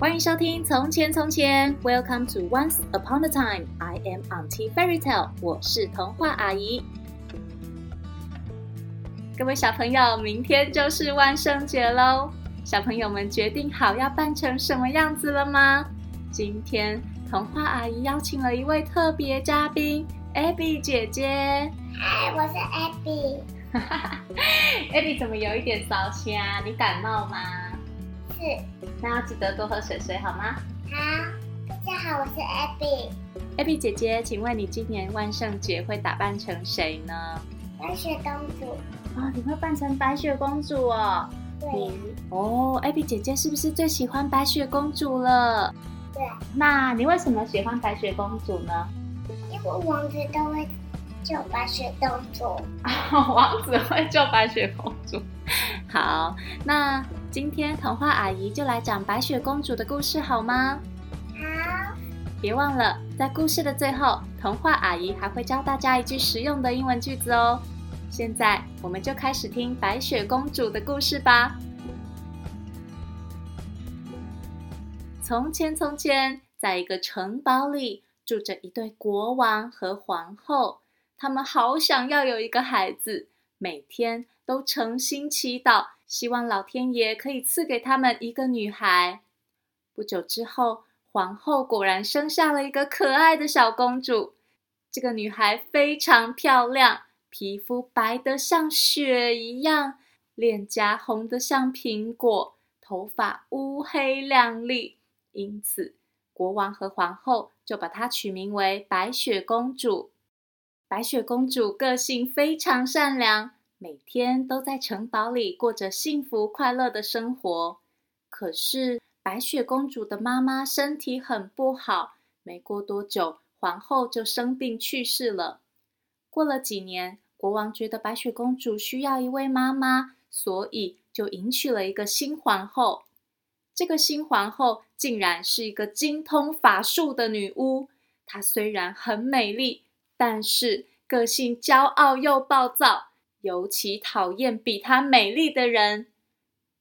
欢迎收听《从前从前》，Welcome to Once Upon a Time。I am Auntie Fairy Tale，我是童话阿姨。各位小朋友，明天就是万圣节喽！小朋友们决定好要扮成什么样子了吗？今天童话阿姨邀请了一位特别嘉宾，Abby 姐姐。嗨，我是 Abby。Abby 怎么有一点烧声啊？你感冒吗？是，那要记得多喝水水好吗？好，大家好，我是 Abby。Abby 姐姐，请问你今年万圣节会打扮成谁呢？白雪公主。啊、哦，你会扮成白雪公主哦？对。哦，Abby 姐姐是不是最喜欢白雪公主了？对。那你为什么喜欢白雪公主呢？因为王子都会救白雪公主。哦，王子会救白雪公主。好，那。今天童话阿姨就来讲白雪公主的故事，好吗？好。别忘了，在故事的最后，童话阿姨还会教大家一句实用的英文句子哦。现在，我们就开始听白雪公主的故事吧。从前，从前，在一个城堡里，住着一对国王和皇后，他们好想要有一个孩子，每天都诚心祈祷。希望老天爷可以赐给他们一个女孩。不久之后，皇后果然生下了一个可爱的小公主。这个女孩非常漂亮，皮肤白得像雪一样，脸颊红得像苹果，头发乌黑亮丽。因此，国王和皇后就把她取名为白雪公主。白雪公主个性非常善良。每天都在城堡里过着幸福快乐的生活。可是白雪公主的妈妈身体很不好，没过多久，皇后就生病去世了。过了几年，国王觉得白雪公主需要一位妈妈，所以就迎娶了一个新皇后。这个新皇后竟然是一个精通法术的女巫。她虽然很美丽，但是个性骄傲又暴躁。尤其讨厌比她美丽的人。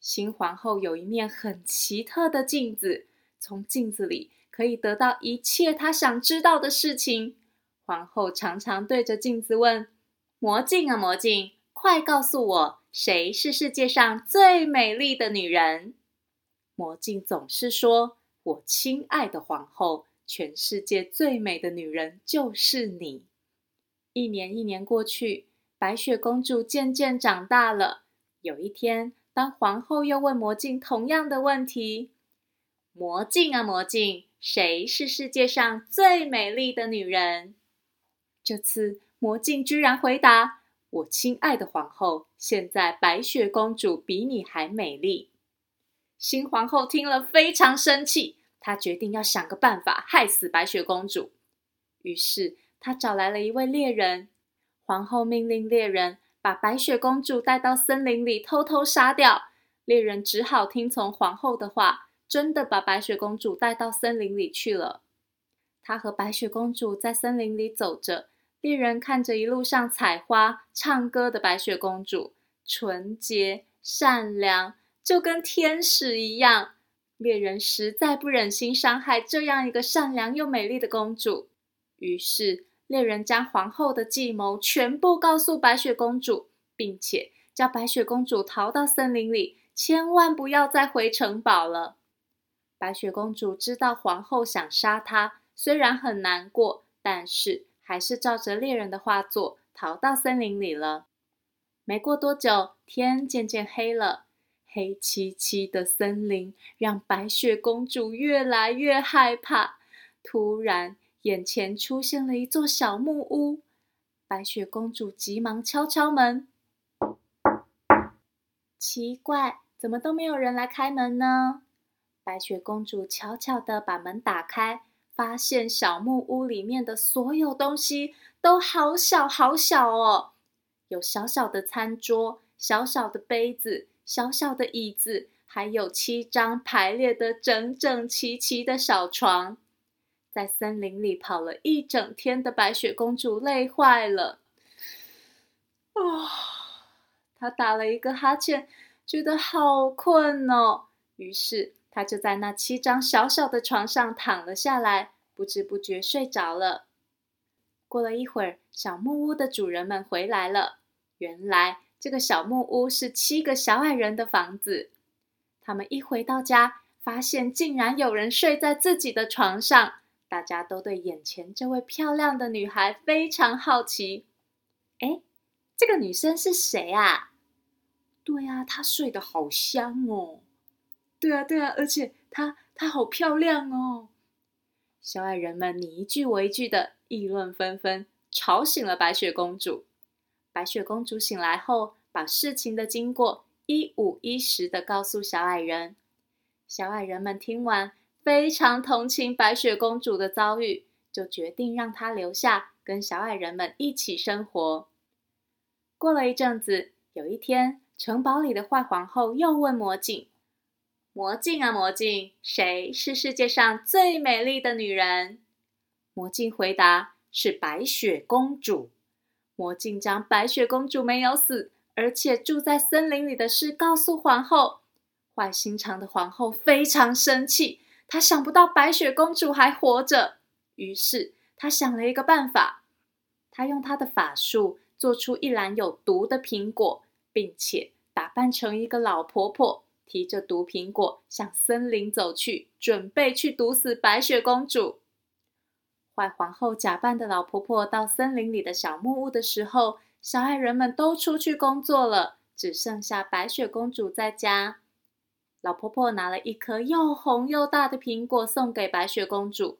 新皇后有一面很奇特的镜子，从镜子里可以得到一切她想知道的事情。皇后常常对着镜子问：“魔镜啊，魔镜，快告诉我，谁是世界上最美丽的女人？”魔镜总是说：“我亲爱的皇后，全世界最美的女人就是你。”一年一年过去。白雪公主渐渐长大了。有一天，当皇后又问魔镜同样的问题：“魔镜啊，魔镜，谁是世界上最美丽的女人？”这次，魔镜居然回答：“我亲爱的皇后，现在白雪公主比你还美丽。”新皇后听了非常生气，她决定要想个办法害死白雪公主。于是，她找来了一位猎人。皇后命令猎人把白雪公主带到森林里偷偷杀掉。猎人只好听从皇后的话，真的把白雪公主带到森林里去了。他和白雪公主在森林里走着，猎人看着一路上采花、唱歌的白雪公主，纯洁善良，就跟天使一样。猎人实在不忍心伤害这样一个善良又美丽的公主，于是。猎人将皇后的计谋全部告诉白雪公主，并且叫白雪公主逃到森林里，千万不要再回城堡了。白雪公主知道皇后想杀她，虽然很难过，但是还是照着猎人的话做，逃到森林里了。没过多久，天渐渐黑了，黑漆漆的森林让白雪公主越来越害怕。突然，眼前出现了一座小木屋，白雪公主急忙敲敲门。奇怪，怎么都没有人来开门呢？白雪公主悄悄地把门打开，发现小木屋里面的所有东西都好小好小哦，有小小的餐桌、小小的杯子、小小的椅子，还有七张排列得整整齐齐的小床。在森林里跑了一整天的白雪公主累坏了，啊、她打了一个哈欠，觉得好困哦。于是她就在那七张小小的床上躺了下来，不知不觉睡着了。过了一会儿，小木屋的主人们回来了。原来这个小木屋是七个小矮人的房子。他们一回到家，发现竟然有人睡在自己的床上。大家都对眼前这位漂亮的女孩非常好奇。哎，这个女生是谁啊？对啊，她睡得好香哦。对啊，对啊，而且她她好漂亮哦。小矮人们你一句我一句的议论纷纷，吵醒了白雪公主。白雪公主醒来后，把事情的经过一五一十的告诉小矮人。小矮人们听完，非常同情白雪公主的遭遇，就决定让她留下，跟小矮人们一起生活。过了一阵子，有一天，城堡里的坏皇后又问魔镜：“魔镜啊，魔镜，谁是世界上最美丽的女人？”魔镜回答：“是白雪公主。”魔镜将白雪公主没有死，而且住在森林里的事告诉皇后。坏心肠的皇后非常生气，她想不到白雪公主还活着，于是她想了一个办法。她用她的法术做出一篮有毒的苹果，并且打扮成一个老婆婆，提着毒苹果向森林走去，准备去毒死白雪公主。坏皇后假扮的老婆婆到森林里的小木屋的时候，小矮人们都出去工作了，只剩下白雪公主在家。老婆婆拿了一颗又红又大的苹果送给白雪公主。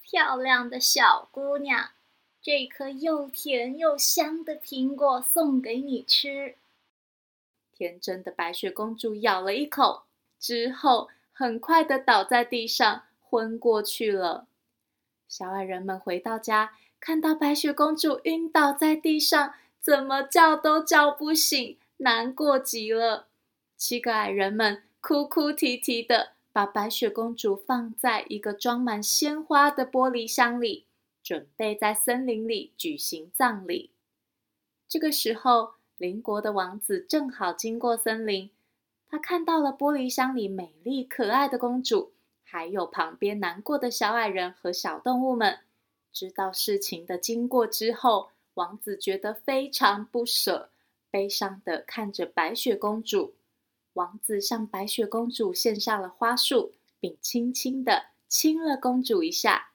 漂亮的小姑娘，这颗又甜又香的苹果送给你吃。天真的白雪公主咬了一口，之后很快的倒在地上，昏过去了。小矮人们回到家，看到白雪公主晕倒在地上，怎么叫都叫不醒，难过极了。七个矮人们哭哭啼啼的，把白雪公主放在一个装满鲜花的玻璃箱里，准备在森林里举行葬礼。这个时候，邻国的王子正好经过森林，他看到了玻璃箱里美丽可爱的公主。还有旁边难过的小矮人和小动物们，知道事情的经过之后，王子觉得非常不舍，悲伤地看着白雪公主。王子向白雪公主献上了花束，并轻轻地亲了公主一下。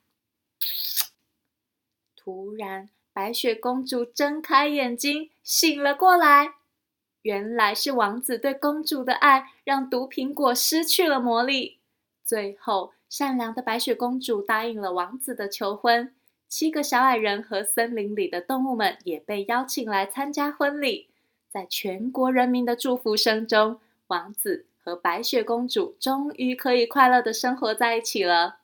突然，白雪公主睁开眼睛，醒了过来。原来是王子对公主的爱，让毒苹果失去了魔力。最后，善良的白雪公主答应了王子的求婚。七个小矮人和森林里的动物们也被邀请来参加婚礼。在全国人民的祝福声中，王子和白雪公主终于可以快乐的生活在一起了。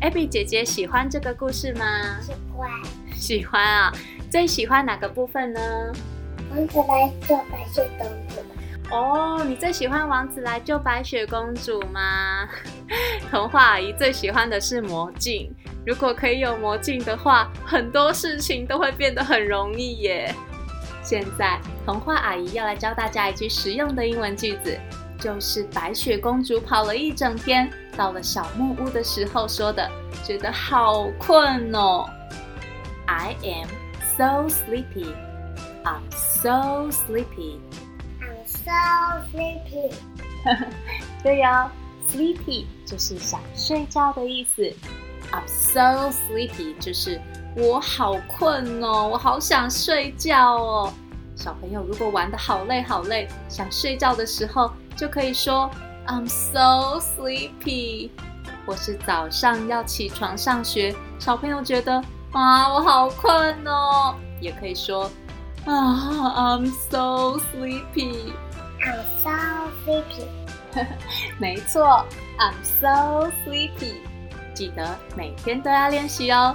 Abby 姐姐喜欢这个故事吗？喜欢。喜欢啊！最喜欢哪个部分呢？王子来救白雪公主。哦，你最喜欢王子来救白雪公主吗？童话阿姨最喜欢的是魔镜。如果可以有魔镜的话，很多事情都会变得很容易耶。现在，童话阿姨要来教大家一句实用的英文句子，就是白雪公主跑了一整天，到了小木屋的时候说的，觉得好困哦。I am so sleepy. I'm so sleepy. I'm So sleepy，对呀，sleepy 就是想睡觉的意思。I'm so sleepy 就是我好困哦，我好想睡觉哦。小朋友如果玩的好累好累，想睡觉的时候，就可以说 I'm so sleepy。或是早上要起床上学，小朋友觉得啊我好困哦，也可以说啊 I'm so sleepy。I'm so sleepy。没错，I'm so sleepy。记得每天都要练习哦。